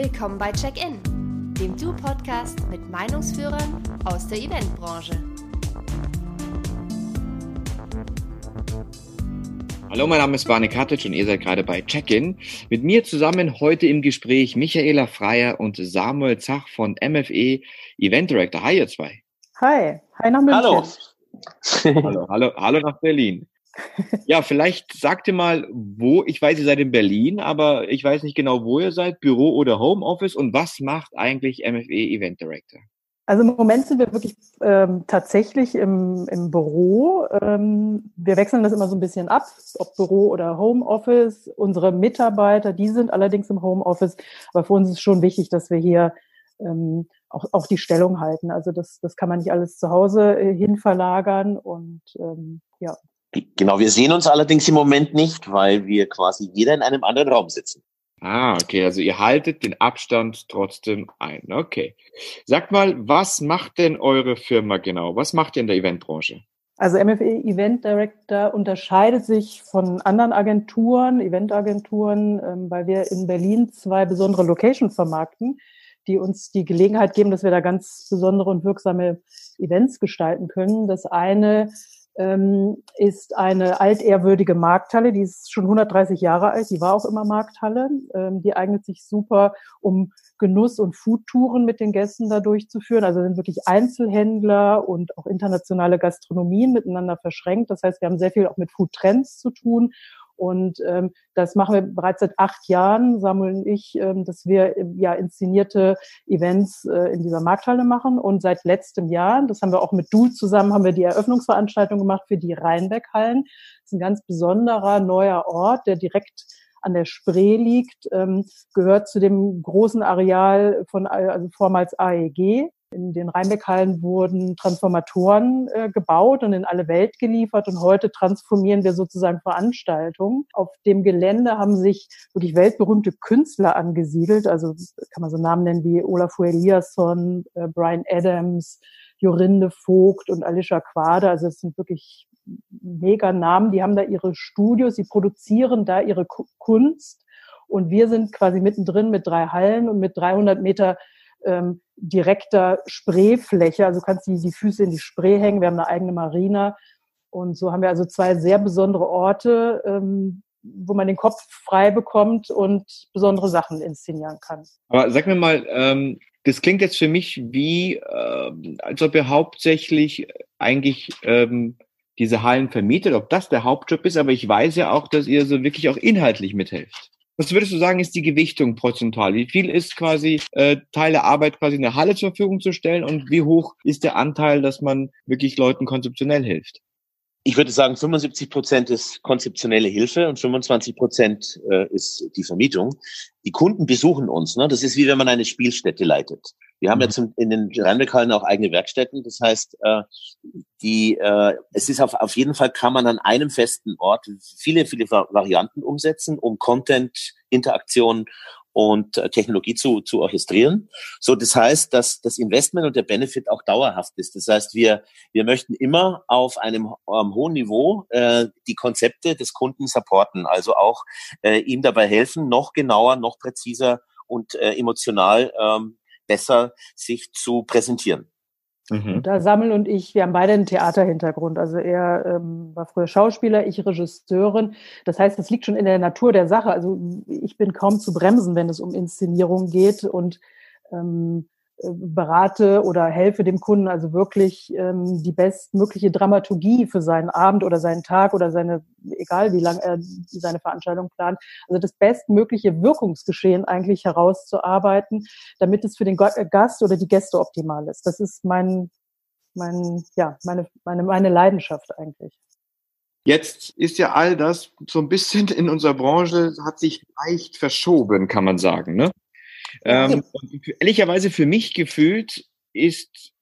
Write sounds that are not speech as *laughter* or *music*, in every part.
Willkommen bei Check-In, dem Du-Podcast mit Meinungsführern aus der Eventbranche. Hallo, mein Name ist Barney Katic und ihr seid gerade bei Check-In. Mit mir zusammen heute im Gespräch Michaela Freier und Samuel Zach von MFE Event Director. Hi, ihr zwei. Hi, hi nach München. Hallo. hallo, hallo, hallo nach Berlin. Ja, vielleicht sagt ihr mal, wo, ich weiß, ihr seid in Berlin, aber ich weiß nicht genau, wo ihr seid, Büro oder Homeoffice und was macht eigentlich MFE Event Director? Also im Moment sind wir wirklich ähm, tatsächlich im, im Büro. Ähm, wir wechseln das immer so ein bisschen ab, ob Büro oder Homeoffice. Unsere Mitarbeiter, die sind allerdings im Homeoffice. Aber für uns ist schon wichtig, dass wir hier ähm, auch, auch die Stellung halten. Also das, das kann man nicht alles zu Hause äh, hin verlagern. Und ähm, ja. Genau, wir sehen uns allerdings im Moment nicht, weil wir quasi jeder in einem anderen Raum sitzen. Ah, okay, also ihr haltet den Abstand trotzdem ein. Okay. Sagt mal, was macht denn eure Firma genau? Was macht ihr in der Eventbranche? Also MFE Event Director unterscheidet sich von anderen Agenturen, Eventagenturen, ähm, weil wir in Berlin zwei besondere Locations vermarkten, die uns die Gelegenheit geben, dass wir da ganz besondere und wirksame Events gestalten können. Das eine ähm, ist eine altehrwürdige Markthalle, die ist schon 130 Jahre alt, die war auch immer Markthalle. Ähm, die eignet sich super, um Genuss- und Foodtouren mit den Gästen da durchzuführen. Also sind wirklich Einzelhändler und auch internationale Gastronomien miteinander verschränkt. Das heißt, wir haben sehr viel auch mit Foodtrends zu tun und ähm, das machen wir bereits seit acht Jahren, Samuel und ich, ähm, dass wir ja inszenierte Events äh, in dieser Markthalle machen. Und seit letztem Jahr, das haben wir auch mit Duhl zusammen, haben wir die Eröffnungsveranstaltung gemacht für die Rheinbeckhallen. Das ist ein ganz besonderer neuer Ort, der direkt an der Spree liegt, ähm, gehört zu dem großen Areal von also vormals AEG. In den Rheinbeckhallen wurden Transformatoren äh, gebaut und in alle Welt geliefert und heute transformieren wir sozusagen Veranstaltungen. Auf dem Gelände haben sich wirklich weltberühmte Künstler angesiedelt, also kann man so Namen nennen wie Olafur Eliasson, äh, Brian Adams, Jorinde Vogt und Alicia Quade. Also es sind wirklich mega Namen, die haben da ihre Studios, sie produzieren da ihre Kunst und wir sind quasi mittendrin mit drei Hallen und mit 300 Meter ähm, direkter Spreefläche. Also du kannst die, die Füße in die Spree hängen. Wir haben eine eigene Marina. Und so haben wir also zwei sehr besondere Orte, ähm, wo man den Kopf frei bekommt und besondere Sachen inszenieren kann. Aber sag mir mal, ähm, das klingt jetzt für mich wie, äh, als ob ihr hauptsächlich eigentlich ähm, diese Hallen vermietet, ob das der Hauptjob ist, aber ich weiß ja auch, dass ihr so wirklich auch inhaltlich mithelft. Was würdest du sagen, ist die Gewichtung prozentual? Wie viel ist quasi äh, Teil der Arbeit quasi eine Halle zur Verfügung zu stellen und wie hoch ist der Anteil, dass man wirklich Leuten konzeptionell hilft? Ich würde sagen, 75 Prozent ist konzeptionelle Hilfe und 25 Prozent äh, ist die Vermietung. Die Kunden besuchen uns. Ne? Das ist wie wenn man eine Spielstätte leitet. Wir haben mhm. jetzt in den Rheinbeckhallen auch eigene Werkstätten. Das heißt, äh, die, äh, es ist auf, auf jeden Fall kann man an einem festen Ort viele, viele Varianten umsetzen, um Content, Interaktion und äh, Technologie zu, zu orchestrieren. So, das heißt, dass das Investment und der Benefit auch dauerhaft ist. Das heißt, wir, wir möchten immer auf einem ähm, hohen Niveau äh, die Konzepte des Kunden supporten, also auch äh, ihm dabei helfen, noch genauer, noch präziser und äh, emotional ähm, besser sich zu präsentieren. Mhm. Da Sammel und ich, wir haben beide einen Theaterhintergrund. Also er ähm, war früher Schauspieler, ich Regisseurin. Das heißt, das liegt schon in der Natur der Sache. Also ich bin kaum zu bremsen, wenn es um Inszenierung geht. Und ähm, berate oder helfe dem Kunden also wirklich ähm, die bestmögliche Dramaturgie für seinen Abend oder seinen Tag oder seine, egal wie lange er seine Veranstaltung plant, also das bestmögliche Wirkungsgeschehen eigentlich herauszuarbeiten, damit es für den Gast oder die Gäste optimal ist. Das ist mein, mein, ja, meine, meine, meine Leidenschaft eigentlich. Jetzt ist ja all das so ein bisschen in unserer Branche, hat sich leicht verschoben, kann man sagen. Ne? Ähm, ehrlicherweise für mich gefühlt ist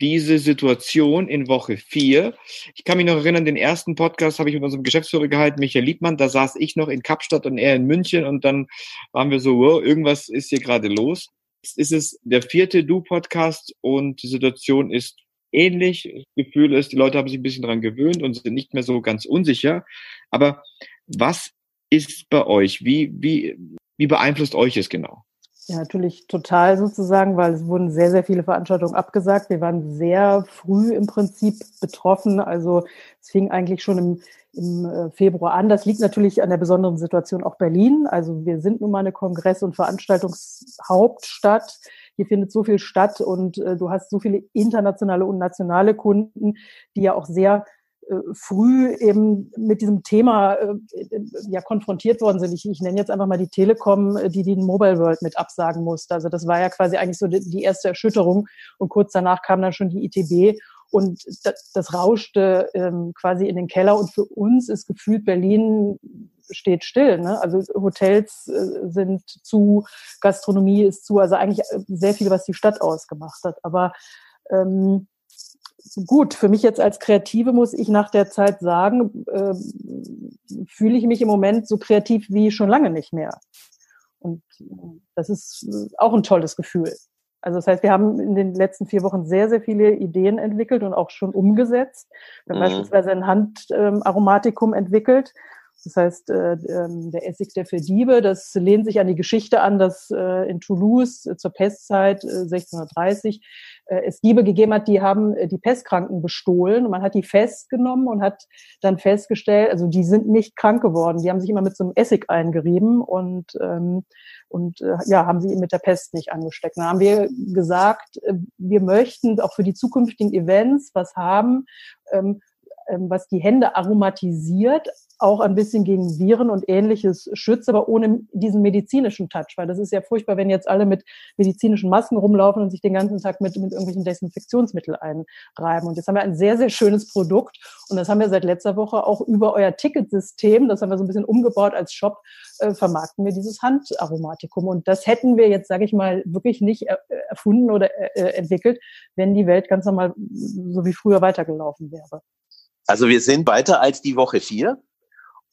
diese Situation in Woche vier. Ich kann mich noch erinnern, den ersten Podcast habe ich mit unserem Geschäftsführer gehalten, Michael Liebmann. Da saß ich noch in Kapstadt und er in München und dann waren wir so, wow, irgendwas ist hier gerade los. Jetzt ist es der vierte Du-Podcast und die Situation ist ähnlich. Das Gefühl ist, die Leute haben sich ein bisschen daran gewöhnt und sind nicht mehr so ganz unsicher. Aber was ist bei euch? Wie, wie, wie beeinflusst euch es genau? Ja, natürlich total sozusagen, weil es wurden sehr, sehr viele Veranstaltungen abgesagt. Wir waren sehr früh im Prinzip betroffen. Also es fing eigentlich schon im, im äh, Februar an. Das liegt natürlich an der besonderen Situation auch Berlin. Also wir sind nun mal eine Kongress- und Veranstaltungshauptstadt. Hier findet so viel statt und äh, du hast so viele internationale und nationale Kunden, die ja auch sehr früh eben mit diesem Thema äh, ja konfrontiert worden sind. Ich, ich nenne jetzt einfach mal die Telekom, äh, die den Mobile World mit absagen musste. Also das war ja quasi eigentlich so die, die erste Erschütterung und kurz danach kam dann schon die ITB und das, das rauschte ähm, quasi in den Keller und für uns ist gefühlt Berlin steht still. Ne? Also Hotels äh, sind zu, Gastronomie ist zu, also eigentlich sehr viel, was die Stadt ausgemacht hat. Aber ähm, gut, für mich jetzt als Kreative muss ich nach der Zeit sagen, äh, fühle ich mich im Moment so kreativ wie schon lange nicht mehr. Und das ist auch ein tolles Gefühl. Also das heißt, wir haben in den letzten vier Wochen sehr, sehr viele Ideen entwickelt und auch schon umgesetzt. Wir haben mhm. beispielsweise ein Handaromatikum entwickelt, das heißt, äh, ähm, der Essig der Verdiebe, das lehnt sich an die Geschichte an, dass äh, in Toulouse äh, zur Pestzeit 1630 es Diebe gegeben hat, die haben die Pestkranken bestohlen. Und man hat die festgenommen und hat dann festgestellt, also die sind nicht krank geworden. Die haben sich immer mit so einem Essig eingerieben und, ähm, und ja, haben sie mit der Pest nicht angesteckt. Dann haben wir gesagt, wir möchten auch für die zukünftigen Events was haben, ähm, was die Hände aromatisiert, auch ein bisschen gegen Viren und ähnliches schützt, aber ohne diesen medizinischen Touch, weil das ist ja furchtbar, wenn jetzt alle mit medizinischen Masken rumlaufen und sich den ganzen Tag mit, mit irgendwelchen Desinfektionsmitteln einreiben. Und jetzt haben wir ein sehr, sehr schönes Produkt und das haben wir seit letzter Woche auch über euer Ticketsystem, das haben wir so ein bisschen umgebaut als Shop, äh, vermarkten wir dieses Handaromatikum. Und das hätten wir jetzt, sage ich mal, wirklich nicht er erfunden oder äh, entwickelt, wenn die Welt ganz normal so wie früher weitergelaufen wäre. Also wir sind weiter als die Woche vier.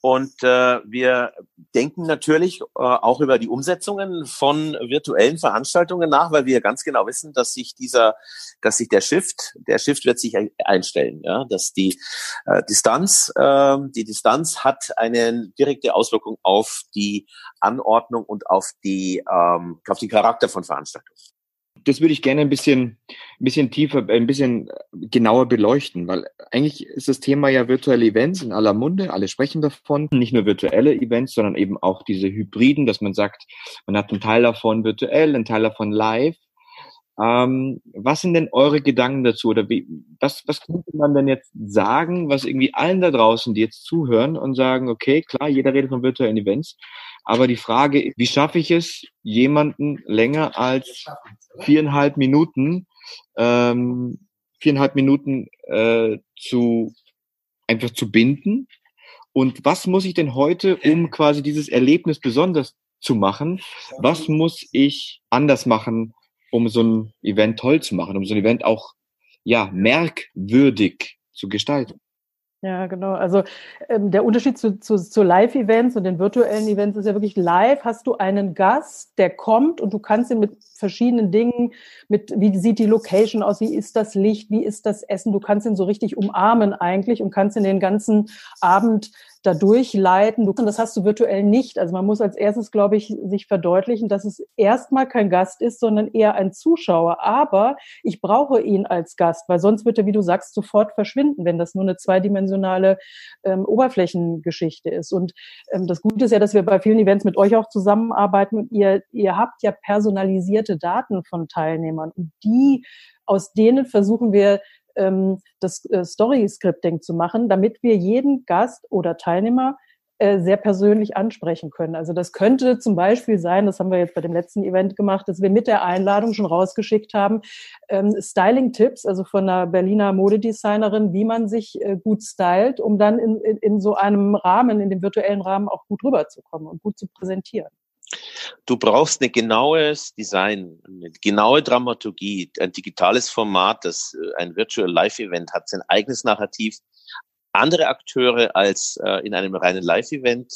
Und äh, wir denken natürlich äh, auch über die Umsetzungen von virtuellen Veranstaltungen nach, weil wir ganz genau wissen, dass sich dieser, dass sich der Shift, der Shift wird sich einstellen, ja, dass die äh, Distanz, äh, die Distanz hat eine direkte Auswirkung auf die Anordnung und auf die, ähm, auf den Charakter von Veranstaltungen das würde ich gerne ein bisschen, ein bisschen tiefer, ein bisschen genauer beleuchten, weil eigentlich ist das Thema ja virtuelle Events in aller Munde. Alle sprechen davon. Nicht nur virtuelle Events, sondern eben auch diese Hybriden, dass man sagt, man hat einen Teil davon virtuell, einen Teil davon live. Ähm, was sind denn eure Gedanken dazu? Oder wie, was, was könnte man denn jetzt sagen, was irgendwie allen da draußen, die jetzt zuhören und sagen, okay, klar, jeder redet von virtuellen Events, aber die Frage, wie schaffe ich es, jemanden länger als viereinhalb Minuten, ähm, viereinhalb Minuten äh, zu einfach zu binden? Und was muss ich denn heute, um quasi dieses Erlebnis besonders zu machen? Was muss ich anders machen, um so ein Event toll zu machen, um so ein Event auch ja merkwürdig zu gestalten? Ja, genau. Also ähm, der Unterschied zu, zu, zu Live-Events und den virtuellen Events ist ja wirklich live. Hast du einen Gast, der kommt und du kannst ihn mit verschiedenen Dingen, mit wie sieht die Location aus, wie ist das Licht, wie ist das Essen, du kannst ihn so richtig umarmen eigentlich und kannst ihn den ganzen Abend da durchleiten. Du, das hast du virtuell nicht. Also man muss als erstes, glaube ich, sich verdeutlichen, dass es erstmal kein Gast ist, sondern eher ein Zuschauer. Aber ich brauche ihn als Gast, weil sonst wird er, wie du sagst, sofort verschwinden, wenn das nur eine zweidimensionale ähm, Oberflächengeschichte ist. Und ähm, das Gute ist ja, dass wir bei vielen Events mit euch auch zusammenarbeiten und ihr, ihr habt ja personalisierte Daten von Teilnehmern und die aus denen versuchen wir ähm, das äh, Story-Scripting zu machen, damit wir jeden Gast oder Teilnehmer äh, sehr persönlich ansprechen können. Also das könnte zum Beispiel sein, das haben wir jetzt bei dem letzten Event gemacht, dass wir mit der Einladung schon rausgeschickt haben, ähm, Styling-Tipps, also von einer Berliner Modedesignerin, wie man sich äh, gut stylt, um dann in, in, in so einem Rahmen, in dem virtuellen Rahmen auch gut rüberzukommen und gut zu präsentieren. Du brauchst ein genaues Design, eine genaue Dramaturgie, ein digitales Format, das äh, ein Virtual Live Event hat, sein eigenes Narrativ, andere Akteure als äh, in einem reinen Live-Event,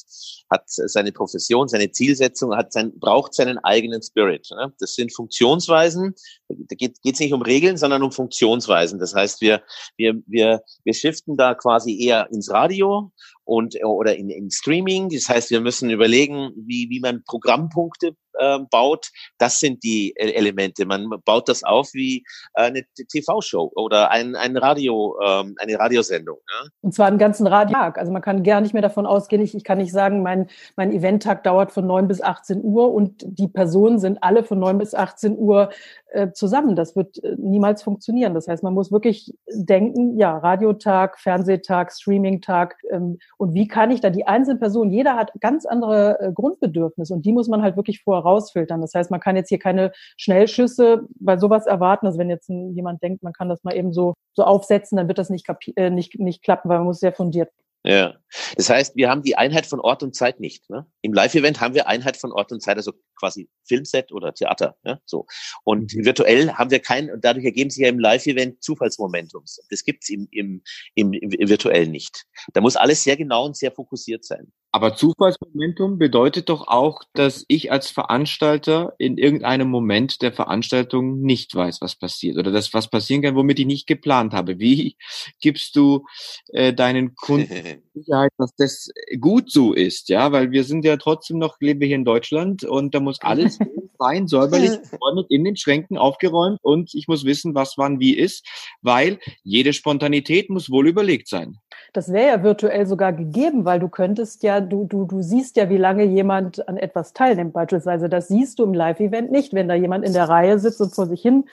hat seine Profession, seine Zielsetzung, hat sein, braucht seinen eigenen Spirit. Ne? Das sind Funktionsweisen. Da geht es nicht um Regeln, sondern um Funktionsweisen. Das heißt, wir, wir, wir, wir shiften da quasi eher ins Radio und oder in, in Streaming. Das heißt, wir müssen überlegen, wie, wie man Programmpunkte äh, baut, das sind die äh, Elemente. Man baut das auf wie äh, eine TV-Show oder ein, ein Radio, ähm, eine Radiosendung. Ja? Und zwar einen ganzen Radiotag. Also man kann gar nicht mehr davon ausgehen, ich, ich kann nicht sagen, mein, mein Eventtag dauert von 9 bis 18 Uhr und die Personen sind alle von 9 bis 18 Uhr äh, zusammen. Das wird äh, niemals funktionieren. Das heißt, man muss wirklich denken, ja, Radiotag, Fernsehtag, Streamingtag ähm, und wie kann ich da die einzelnen Personen, jeder hat ganz andere äh, Grundbedürfnisse und die muss man halt wirklich vorher rausfiltern. Das heißt, man kann jetzt hier keine Schnellschüsse bei sowas erwarten. Also wenn jetzt jemand denkt, man kann das mal eben so, so aufsetzen, dann wird das nicht, äh, nicht, nicht klappen, weil man muss sehr fundiert ja, das heißt, wir haben die Einheit von Ort und Zeit nicht. Ne? Im Live-Event haben wir Einheit von Ort und Zeit, also quasi Filmset oder Theater. Ja? So. Und mhm. virtuell haben wir kein, und dadurch ergeben sich ja im Live-Event Zufallsmomentums. Das gibt's im, im, im, im virtuell nicht. Da muss alles sehr genau und sehr fokussiert sein. Aber Zufallsmomentum bedeutet doch auch, dass ich als Veranstalter in irgendeinem Moment der Veranstaltung nicht weiß, was passiert oder dass was passieren kann, womit ich nicht geplant habe. Wie gibst du äh, deinen Kunden *laughs* Sicherheit, dass das gut so ist, ja, weil wir sind ja trotzdem noch, lebe hier in Deutschland und da muss alles *laughs* sein, säuberlich *laughs* geräumt, in den Schränken aufgeräumt und ich muss wissen, was wann wie ist, weil jede Spontanität muss wohl überlegt sein. Das wäre ja virtuell sogar gegeben, weil du könntest ja, du, du, du siehst ja, wie lange jemand an etwas teilnimmt, beispielsweise. Das siehst du im Live-Event nicht. Wenn da jemand in der Reihe sitzt und vor sich hin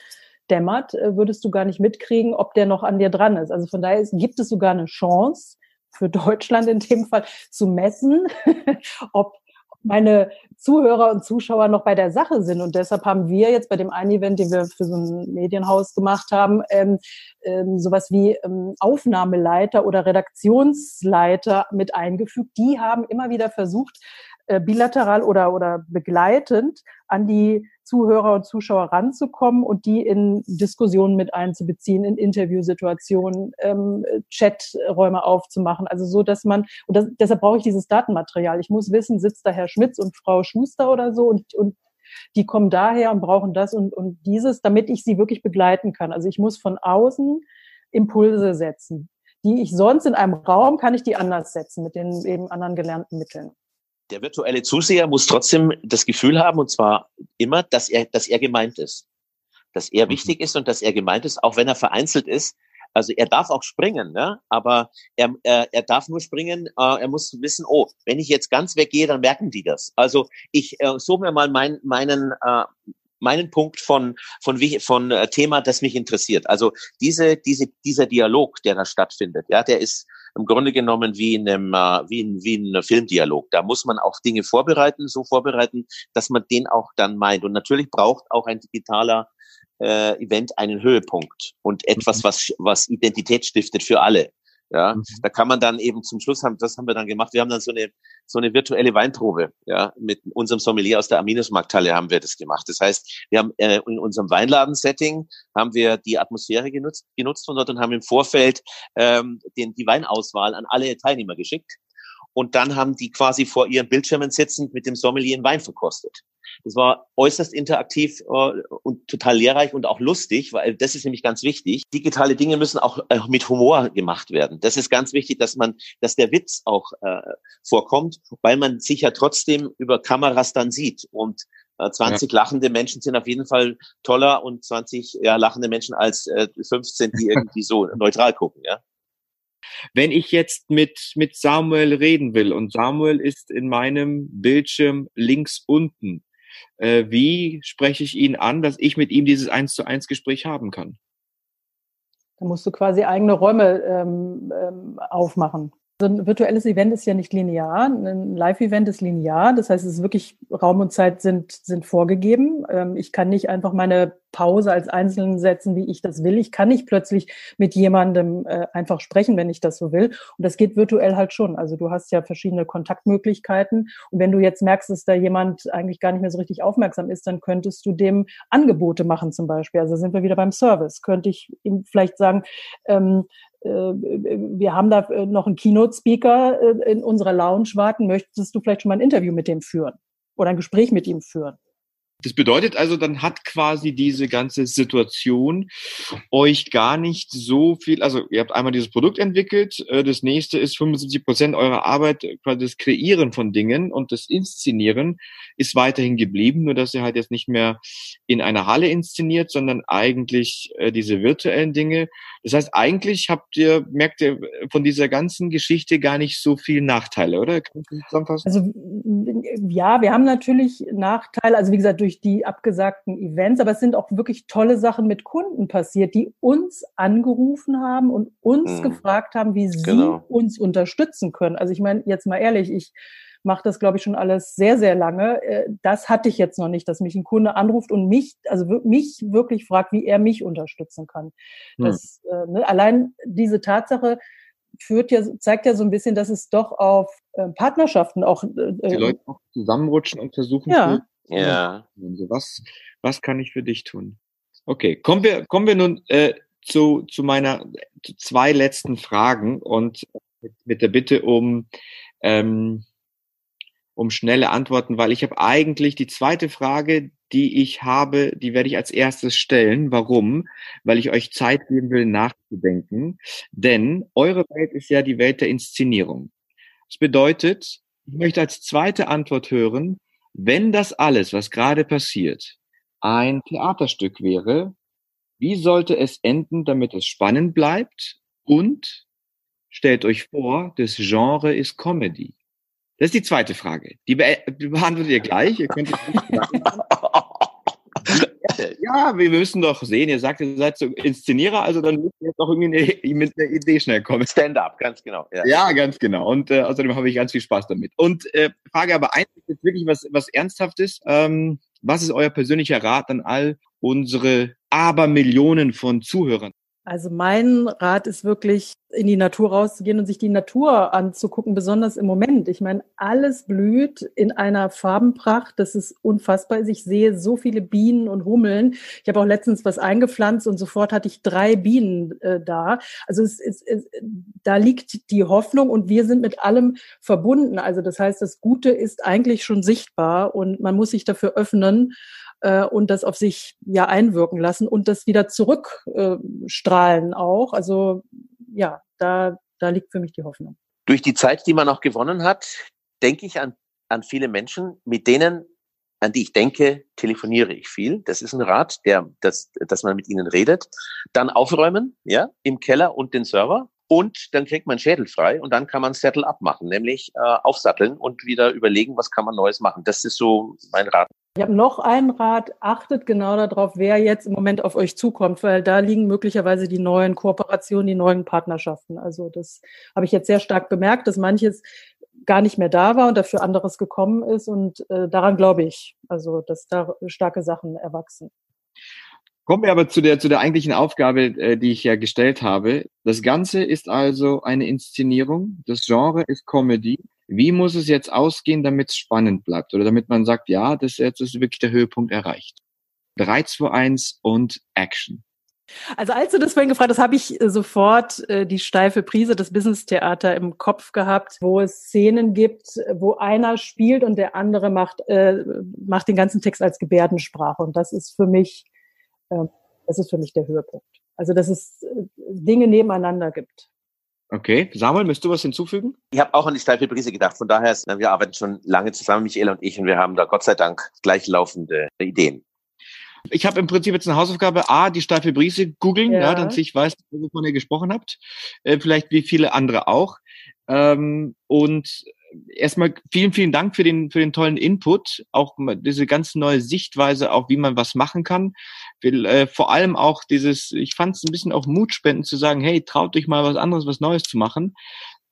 dämmert, äh, würdest du gar nicht mitkriegen, ob der noch an dir dran ist. Also von daher gibt es sogar eine Chance, für Deutschland in dem Fall zu messen, *laughs* ob meine Zuhörer und Zuschauer noch bei der Sache sind. Und deshalb haben wir jetzt bei dem einen Event, den wir für so ein Medienhaus gemacht haben, ähm, ähm, sowas wie ähm, Aufnahmeleiter oder Redaktionsleiter mit eingefügt. Die haben immer wieder versucht, äh, bilateral oder, oder begleitend an die Zuhörer und Zuschauer ranzukommen und die in Diskussionen mit einzubeziehen, in Interviewsituationen, ähm, Chaträume aufzumachen. Also so, dass man, und das, deshalb brauche ich dieses Datenmaterial. Ich muss wissen, sitzt da Herr Schmitz und Frau Schuster oder so und, und die kommen daher und brauchen das und, und dieses, damit ich sie wirklich begleiten kann. Also ich muss von außen Impulse setzen. Die ich sonst in einem Raum kann ich die anders setzen mit den eben anderen gelernten Mitteln der virtuelle Zuseher muss trotzdem das Gefühl haben, und zwar immer, dass er, dass er gemeint ist. Dass er mhm. wichtig ist und dass er gemeint ist, auch wenn er vereinzelt ist. Also er darf auch springen, ne? aber er, er, er darf nur springen, äh, er muss wissen, oh, wenn ich jetzt ganz weggehe, dann merken die das. Also ich äh, suche mir mal mein, meinen, äh, meinen Punkt von, von, von äh, Thema, das mich interessiert. Also diese, diese, dieser Dialog, der da stattfindet, ja, der ist im Grunde genommen wie in einem, äh, wie in, wie in einem Filmdialog. Da muss man auch Dinge vorbereiten, so vorbereiten, dass man den auch dann meint. Und natürlich braucht auch ein digitaler äh, Event einen Höhepunkt und etwas, mhm. was, was Identität stiftet für alle. Ja, mhm. da kann man dann eben zum Schluss haben, das haben wir dann gemacht. Wir haben dann so eine so eine virtuelle Weinprobe. Ja, mit unserem Sommelier aus der Aminus-Markthalle haben wir das gemacht. Das heißt, wir haben äh, in unserem Weinladen-Setting haben wir die Atmosphäre genutzt, genutzt von dort und haben im Vorfeld ähm, den, die Weinauswahl an alle Teilnehmer geschickt. Und dann haben die quasi vor ihren Bildschirmen sitzend mit dem Sommelier einen Wein verkostet. Das war äußerst interaktiv äh, und total lehrreich und auch lustig, weil das ist nämlich ganz wichtig. Digitale Dinge müssen auch äh, mit Humor gemacht werden. Das ist ganz wichtig, dass man, dass der Witz auch äh, vorkommt, weil man sich ja trotzdem über Kameras dann sieht und 20 ja. lachende Menschen sind auf jeden Fall toller und 20 ja, lachende Menschen als äh, 15, die irgendwie so neutral gucken, ja. Wenn ich jetzt mit, mit Samuel reden will und Samuel ist in meinem Bildschirm links unten, äh, wie spreche ich ihn an, dass ich mit ihm dieses eins zu eins Gespräch haben kann? Da musst du quasi eigene Räume ähm, ähm, aufmachen. So ein virtuelles Event ist ja nicht linear. Ein Live-Event ist linear. Das heißt, es ist wirklich Raum und Zeit sind, sind vorgegeben. Ähm, ich kann nicht einfach meine Pause als Einzelnen setzen, wie ich das will. Ich kann nicht plötzlich mit jemandem äh, einfach sprechen, wenn ich das so will. Und das geht virtuell halt schon. Also du hast ja verschiedene Kontaktmöglichkeiten. Und wenn du jetzt merkst, dass da jemand eigentlich gar nicht mehr so richtig aufmerksam ist, dann könntest du dem Angebote machen zum Beispiel. Also sind wir wieder beim Service. Könnte ich ihm vielleicht sagen, ähm, äh, wir haben da äh, noch einen Keynote-Speaker äh, in unserer Lounge warten. Möchtest du vielleicht schon mal ein Interview mit dem führen oder ein Gespräch mit ihm führen? Das bedeutet also, dann hat quasi diese ganze Situation euch gar nicht so viel, also ihr habt einmal dieses Produkt entwickelt, äh, das nächste ist 75 Prozent eurer Arbeit, quasi das Kreieren von Dingen und das Inszenieren ist weiterhin geblieben, nur dass ihr halt jetzt nicht mehr in einer Halle inszeniert, sondern eigentlich äh, diese virtuellen Dinge. Das heißt, eigentlich habt ihr, merkt ihr von dieser ganzen Geschichte gar nicht so viel Nachteile, oder? Kann ich zusammenfassen? Also ja, wir haben natürlich Nachteile, also wie gesagt, durch durch die abgesagten Events, aber es sind auch wirklich tolle Sachen mit Kunden passiert, die uns angerufen haben und uns mhm. gefragt haben, wie genau. sie uns unterstützen können. Also ich meine, jetzt mal ehrlich, ich mache das, glaube ich, schon alles sehr, sehr lange. Äh, das hatte ich jetzt noch nicht, dass mich ein Kunde anruft und mich, also mich wirklich fragt, wie er mich unterstützen kann. Mhm. Das, äh, ne, allein diese Tatsache führt ja, zeigt ja so ein bisschen, dass es doch auf äh, Partnerschaften auch äh, die Leute auch zusammenrutschen und versuchen, ja. Ja. Also was, was kann ich für dich tun? Okay, kommen wir, kommen wir nun äh, zu, zu meiner zu zwei letzten Fragen und mit, mit der Bitte um, ähm, um schnelle Antworten, weil ich habe eigentlich die zweite Frage, die ich habe, die werde ich als erstes stellen. Warum? Weil ich euch Zeit geben will, nachzudenken. Denn eure Welt ist ja die Welt der Inszenierung. Das bedeutet, ich möchte als zweite Antwort hören, wenn das alles, was gerade passiert, ein Theaterstück wäre, wie sollte es enden, damit es spannend bleibt? Und stellt euch vor, das Genre ist Comedy. Das ist die zweite Frage. Die, be beantwortet ihr gleich. Ihr könnt *laughs* ja, wir müssen doch sehen, ihr sagt, ihr seid so Inszenierer, also dann müsst ihr jetzt doch irgendwie eine, mit einer Idee schnell kommen. Stand-up, ganz genau. Ja, ja ganz genau. Und äh, außerdem habe ich ganz viel Spaß damit. Und äh, Frage aber eins ist jetzt wirklich was, was Ernsthaftes. Ähm, was ist euer persönlicher Rat an all unsere Abermillionen von Zuhörern? Also mein Rat ist wirklich, in die Natur rauszugehen und sich die Natur anzugucken, besonders im Moment. Ich meine, alles blüht in einer Farbenpracht. Das ist unfassbar. Ich sehe so viele Bienen und Hummeln. Ich habe auch letztens was eingepflanzt und sofort hatte ich drei Bienen äh, da. Also es, es, es, da liegt die Hoffnung und wir sind mit allem verbunden. Also das heißt, das Gute ist eigentlich schon sichtbar und man muss sich dafür öffnen äh, und das auf sich ja einwirken lassen und das wieder zurückstrahlen äh, auch. Also ja, da, da liegt für mich die Hoffnung. Durch die Zeit, die man auch gewonnen hat, denke ich an, an viele Menschen, mit denen, an die ich denke, telefoniere ich viel. Das ist ein Rat, der, dass, dass man mit ihnen redet. Dann aufräumen, ja, im Keller und den Server. Und dann kriegt man Schädel frei und dann kann man Settle abmachen, nämlich äh, aufsatteln und wieder überlegen, was kann man Neues machen. Das ist so mein Rat. Ich habe noch einen Rat. Achtet genau darauf, wer jetzt im Moment auf euch zukommt, weil da liegen möglicherweise die neuen Kooperationen, die neuen Partnerschaften. Also das habe ich jetzt sehr stark bemerkt, dass manches gar nicht mehr da war und dafür anderes gekommen ist. Und äh, daran glaube ich, also dass da starke Sachen erwachsen. Kommen wir aber zu der, zu der eigentlichen Aufgabe, äh, die ich ja gestellt habe. Das Ganze ist also eine Inszenierung. Das Genre ist Comedy. Wie muss es jetzt ausgehen, damit es spannend bleibt? Oder damit man sagt, ja, das jetzt ist wirklich der Höhepunkt erreicht. 3, 2, 1 und Action. Also als du das vorhin gefragt hast, habe ich äh, sofort äh, die steife Prise des Business-Theater im Kopf gehabt, wo es Szenen gibt, wo einer spielt und der andere macht, äh, macht den ganzen Text als Gebärdensprache. Und das ist für mich, äh, das ist für mich der Höhepunkt. Also dass es äh, Dinge nebeneinander gibt. Okay, Samuel, möchtest du was hinzufügen? Ich habe auch an die steife Brise gedacht. Von daher, wir arbeiten schon lange zusammen, Michael und ich, und wir haben da Gott sei Dank gleichlaufende Ideen. Ich habe im Prinzip jetzt eine Hausaufgabe, A, die steife Brise googeln, ja. ja damit ich weiß, wovon ihr gesprochen habt. Äh, vielleicht wie viele andere auch. Ähm, und erstmal vielen, vielen Dank für den, für den tollen Input, auch diese ganz neue Sichtweise, auch wie man was machen kann. Will, äh, vor allem auch dieses, ich fand es ein bisschen auch Mut spenden zu sagen, hey, traut euch mal was anderes, was Neues zu machen.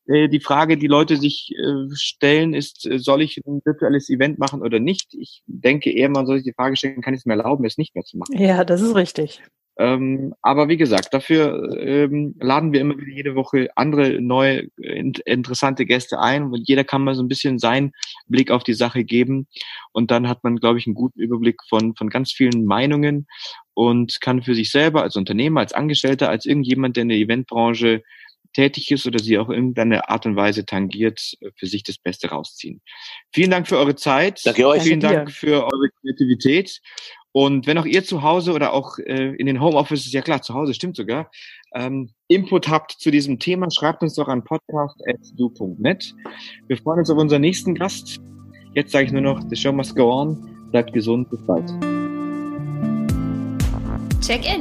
Äh, die Frage, die Leute sich äh, stellen, ist, äh, soll ich ein virtuelles Event machen oder nicht? Ich denke eher, man soll sich die Frage stellen, kann ich es mir erlauben, es nicht mehr zu machen? Ja, das ist richtig. Ähm, aber wie gesagt, dafür ähm, laden wir immer wieder jede Woche andere neue in, interessante Gäste ein und jeder kann mal so ein bisschen seinen Blick auf die Sache geben und dann hat man, glaube ich, einen guten Überblick von von ganz vielen Meinungen und kann für sich selber als Unternehmer, als Angestellter, als irgendjemand, der in der Eventbranche tätig ist oder sie auch in irgendeiner Art und Weise tangiert, äh, für sich das Beste rausziehen. Vielen Dank für eure Zeit. Danke euch. Vielen Danke Dank für eure Kreativität. Und wenn auch ihr zu Hause oder auch äh, in den Homeoffices, ja klar, zu Hause stimmt sogar, ähm, Input habt zu diesem Thema, schreibt uns doch an podcast.du.net. Wir freuen uns auf unseren nächsten Gast. Jetzt sage ich nur noch, the show must go on. Bleibt gesund, bis bald. Check-in.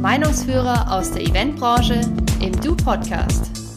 Meinungsführer aus der Eventbranche im Du Podcast.